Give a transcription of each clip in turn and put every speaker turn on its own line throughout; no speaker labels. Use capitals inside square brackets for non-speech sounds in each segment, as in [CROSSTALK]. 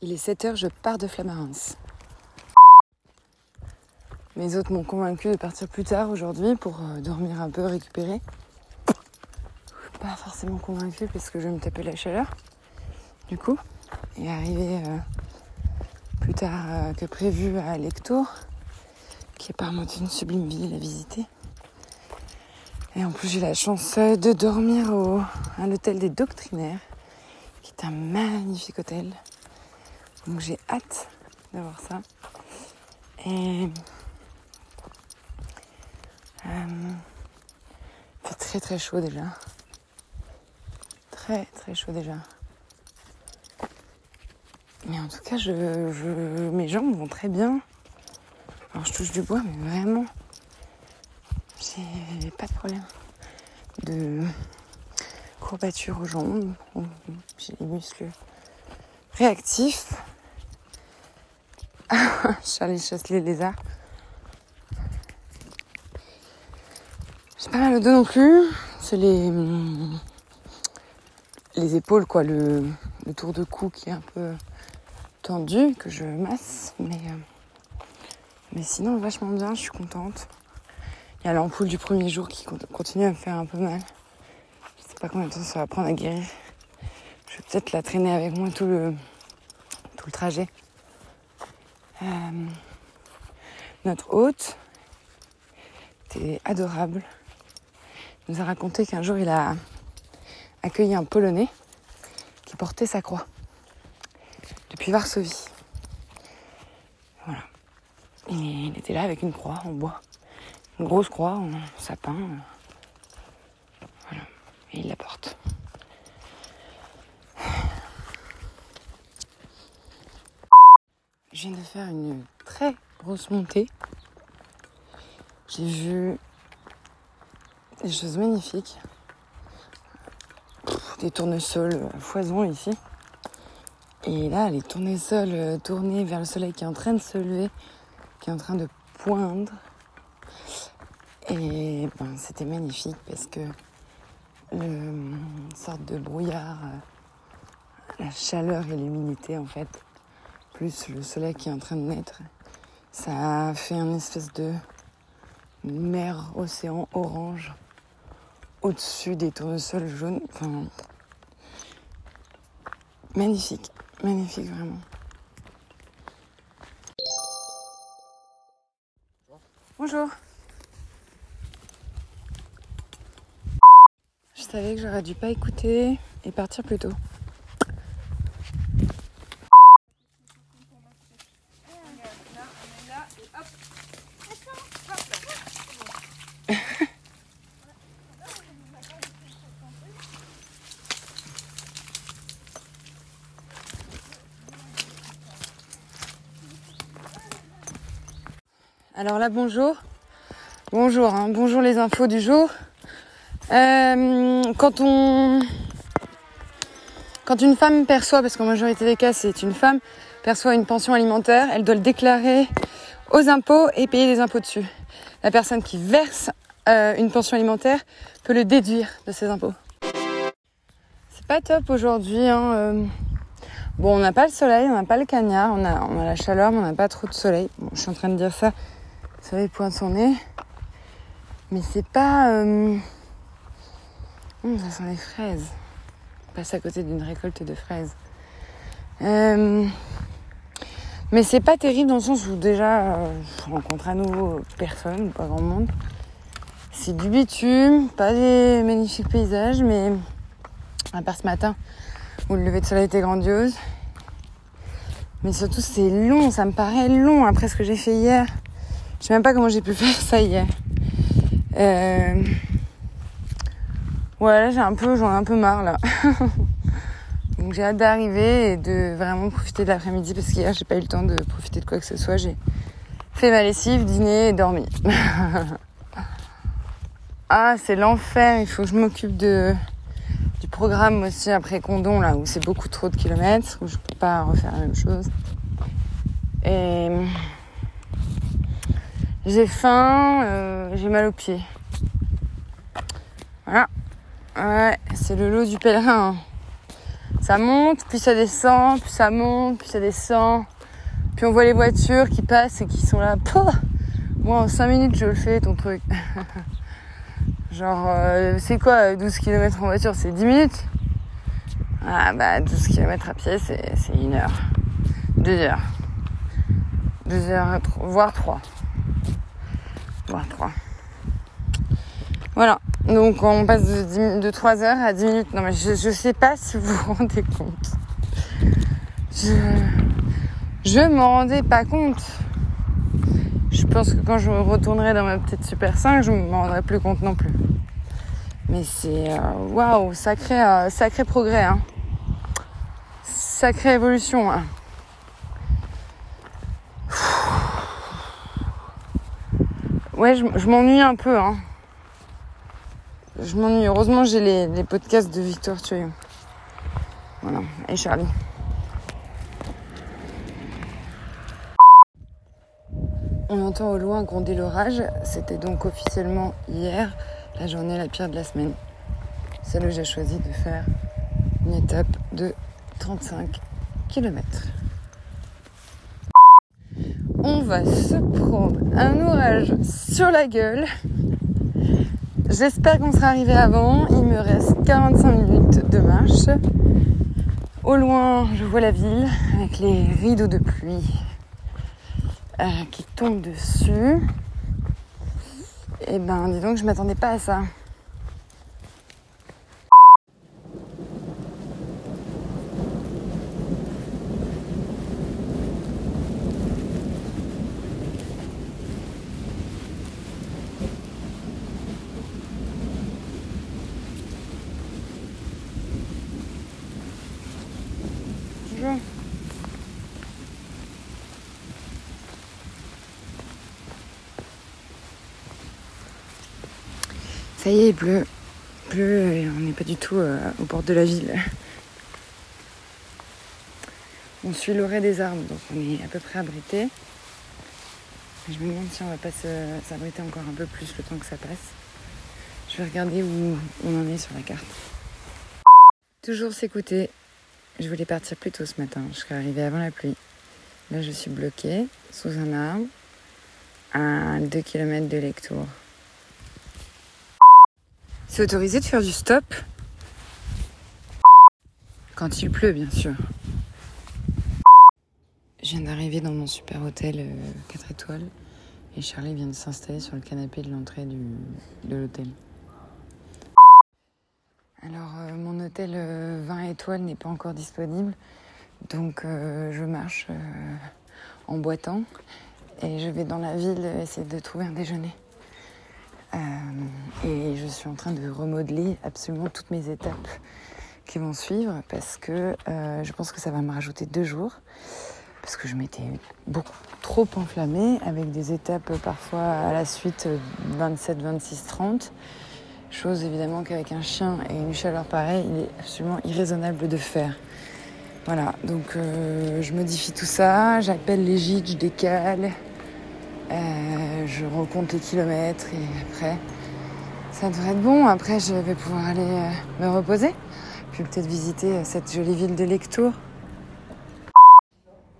Il est 7h, je pars de Flamarens. Mes autres m'ont convaincu de partir plus tard aujourd'hui pour euh, dormir un peu, récupérer. Je suis pas forcément convaincue parce que je vais me taper la chaleur, du coup. Et arriver euh, plus tard euh, que prévu à Lectour, qui est apparemment une sublime ville à visiter. Et en plus, j'ai la chance de dormir au, à l'hôtel des Doctrinaires, qui est un magnifique hôtel. Donc j'ai hâte de voir ça. Et euh, fait très très chaud déjà. Très très chaud déjà. Mais en tout cas, je, je- mes jambes vont très bien. Alors je touche du bois, mais vraiment, j'ai pas de problème de courbature aux jambes. J'ai les muscles réactifs. [LAUGHS] Charlie chasse les lézards. J'ai pas mal au dos non plus. C'est les, les épaules, quoi, le, le tour de cou qui est un peu tendu, que je masse. Mais, euh, mais sinon, vachement bien, je suis contente. Il y a l'ampoule du premier jour qui con- continue à me faire un peu mal. Je sais pas combien de temps ça va prendre à guérir. Vais peut-être la traîner avec moi tout le, tout le trajet. Euh, notre hôte était adorable. Nous a raconté qu'un jour il a accueilli un Polonais qui portait sa croix depuis Varsovie. Voilà. Il était là avec une croix en bois, une grosse croix en sapin. Voilà. Et il la porte. Je viens de faire une très grosse montée. J'ai vu des choses magnifiques. Des tournesols à foison ici. Et là, les tournesols euh, tournés vers le soleil qui est en train de se lever, qui est en train de poindre. Et ben, c'était magnifique parce que le, une sorte de brouillard, euh, la chaleur et l'humidité en fait, plus le soleil qui est en train de naître, ça fait un espèce de mer océan orange au-dessus des tournesols jaunes. Enfin, magnifique, magnifique vraiment. Bonjour. Je savais que j'aurais dû pas écouter et partir plus tôt. Alors là, bonjour. Bonjour, hein. bonjour les infos du jour. Euh, quand une femme perçoit, parce qu'en majorité des cas c'est une femme, perçoit une pension alimentaire, elle doit le déclarer aux impôts et payer des impôts dessus. La personne qui verse euh, une pension alimentaire peut le déduire de ses impôts. C'est pas top aujourd'hui. Hein, euh. Bon, on n'a pas le soleil, on n'a pas le cagnard, on a, on a la chaleur, mais on n'a pas trop de soleil. Je suis en train de dire ça, le soleil pointe son nez. Mais c'est pas... hum, ça sent les fraises. On passe à côté d'une récolte de fraises. Euh, Mais c'est pas terrible dans le sens où déjà, euh, je rencontre à nouveau personne, pas grand monde. C'est du bitume, pas des magnifiques paysages, mais à part ce matin où le lever de soleil était grandiose. Mais surtout, c'est long, ça me paraît long après ce que j'ai fait hier. Je sais même pas comment j'ai pu [LAUGHS] faire ça hier. Euh... Ouais, là, j'ai un peu, j'en ai un peu marre, là. [LAUGHS] Donc, j'ai hâte d'arriver et de vraiment profiter de l'après-midi parce qu'hier, j'ai pas eu le temps de profiter de quoi que ce soit. J'ai fait ma lessive, dîné et dormi. [LAUGHS] ah, c'est l'enfer. Il faut que je m'occupe de, du programme aussi après Condon, là, où c'est beaucoup trop de kilomètres, où je peux pas refaire la même chose. Et j'ai faim, euh, j'ai mal aux pieds. Voilà. Ouais, c'est le lot du pèlerin. hein. Ça monte, puis ça descend, puis ça monte, puis ça descend. Puis on voit les voitures qui passent et qui sont là. Pouah Moi, en 5 minutes, je le fais, ton truc. [LAUGHS] Genre, euh, c'est quoi 12 km en voiture C'est 10 minutes? Ah bah 12 km à pied, c'est une heure. Deux heures. Deux heures, voire trois. Voire trois. Voilà. Donc on passe de, de 3 heures à 10 minutes. Non mais je, je sais pas si vous vous rendez compte. Je, je m'en rendais pas compte. Je pense que quand je retournerai dans ma petite Super 5, je m'en rendrai plus compte non plus. Mais c'est euh, waouh, sacré, euh, sacré progrès, hein. évolution. Hein. Ouais, je, m'ennuie un peu. Hein. Je m'ennuie. Heureusement, j'ai les, podcasts de Victor Tuyon. Voilà. Et Charlie. On entend au loin gronder l'orage. C'était donc officiellement hier la journée la pire de la semaine. Celle où j'ai choisi de faire une étape de 35 km. On va se prendre un orage sur la gueule. J'espère qu'on sera arrivé avant. Il me reste 45 minutes de marche. Au loin, je vois la ville avec les rideaux de pluie euh, qui tombe dessus. Et eh ben, dis donc, je m'attendais pas à ça. Ça est, bleu. Bleu, on n'est pas du tout euh, au bord de la ville. On suit l'orée des arbres, donc on est à peu près abrité. Je me demande si on va pas s'abriter encore un peu plus le temps que ça passe. Je vais regarder où on en est sur la carte. Toujours s'écouter. Je voulais partir plus tôt ce matin. Je serais arrivée avant la pluie. Là, je suis bloquée sous un arbre à 2 km de Lectour. Autorisé de faire du stop Quand il pleut, bien sûr. Je viens d'arriver dans mon super hôtel 4 euh, étoiles et Charlie vient de s'installer sur le canapé de l'entrée de l'hôtel. Alors, euh, mon hôtel 20 euh, étoiles n'est pas encore disponible, donc je marche en boitant et je vais dans la ville essayer de trouver un déjeuner. Euh, et je suis en train de remodeler absolument toutes mes étapes qui vont suivre parce que euh, je pense que ça va me rajouter deux jours parce que je m'étais beaucoup trop enflammée avec des étapes parfois à la suite 27, 26, 30. Chose évidemment qu'avec un chien et une chaleur pareille, il est absolument irraisonnable de faire. Voilà, donc euh, je modifie tout ça, j'appelle les gîtes, je décale, euh, je recompte les kilomètres et après, ça devrait être bon. Après, je vais pouvoir aller euh, me reposer, puis peut-être visiter euh, cette jolie ville de Lectour.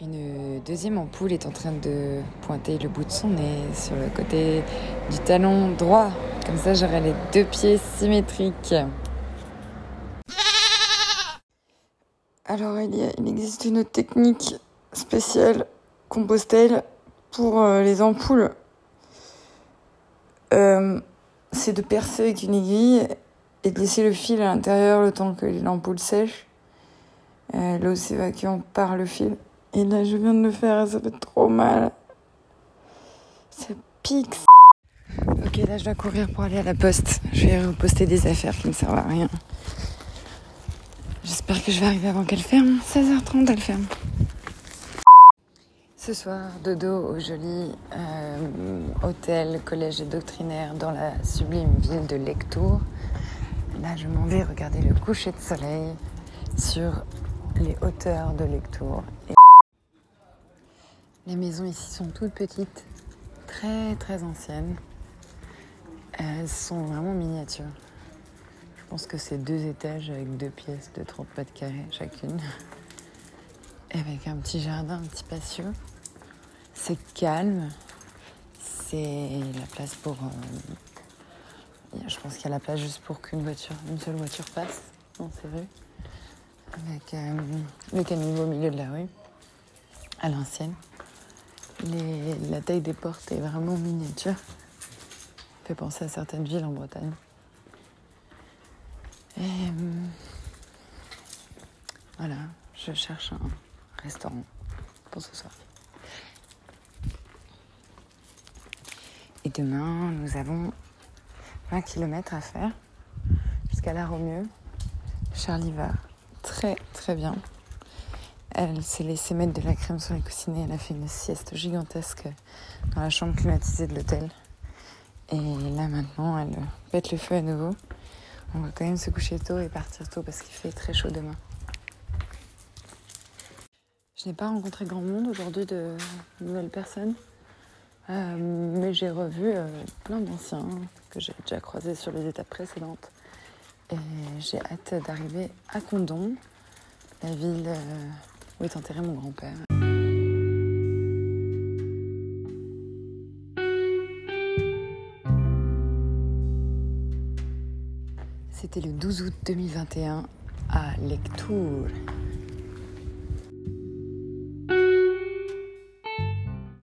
Une deuxième ampoule est en train de pointer le bout de son nez sur le côté du talon droit. Comme ça, j'aurai les deux pieds symétriques. Alors, il, existe une technique spéciale Compostelle pour euh, les ampoules, euh, c'est de percer avec une aiguille et de laisser le fil à l'intérieur le temps que l'ampoule sèche. Euh, L'eau s'évacue par le fil. Et là, je viens de le faire et ça fait trop mal. Ça pique. Ok, là, je dois courir pour aller à la poste. Je vais reposter des affaires qui ne servent à rien. J'espère que je vais arriver avant qu'elle ferme. 16h30, elle ferme. Ce soir, dodo au joli euh, hôtel, collège et doctrinaire dans la sublime ville de Lectour. Là, je m'en vais regarder le coucher de soleil sur les hauteurs de Lectour. Les maisons ici sont toutes petites, très très anciennes. Elles sont vraiment miniatures. Je pense que c'est deux étages avec deux pièces de 30 mètres carrés chacune. avec un petit jardin, un petit patio. C'est calme. C'est la place pour. Euh, je pense qu'il y a la place juste pour qu'une voiture, une seule voiture passe dans ces rues. Avec euh, le caniveau au milieu de la rue, à l'ancienne. la taille des portes est vraiment miniature. fait penser à certaines villes en Bretagne. Et euh, voilà, je cherche un restaurant pour ce soir. Et demain, nous avons 20 km à faire jusqu'à la Romieux. Charlie va très très bien. Elle s'est laissée mettre de la crème sur les coussinets. Elle a fait une sieste gigantesque dans la chambre climatisée de l'hôtel. Et là maintenant, elle pète le feu à nouveau. On va quand même se coucher tôt et partir tôt parce qu'il fait très chaud demain. Je n'ai pas rencontré grand monde aujourd'hui de nouvelles personnes. Euh, mais j'ai revu euh, plein d'anciens que j'ai déjà croisés sur les étapes précédentes. Et j'ai hâte d'arriver à Condon, la ville euh, où est enterré mon grand-père. C'était le 12 août 2021 à Lectoure.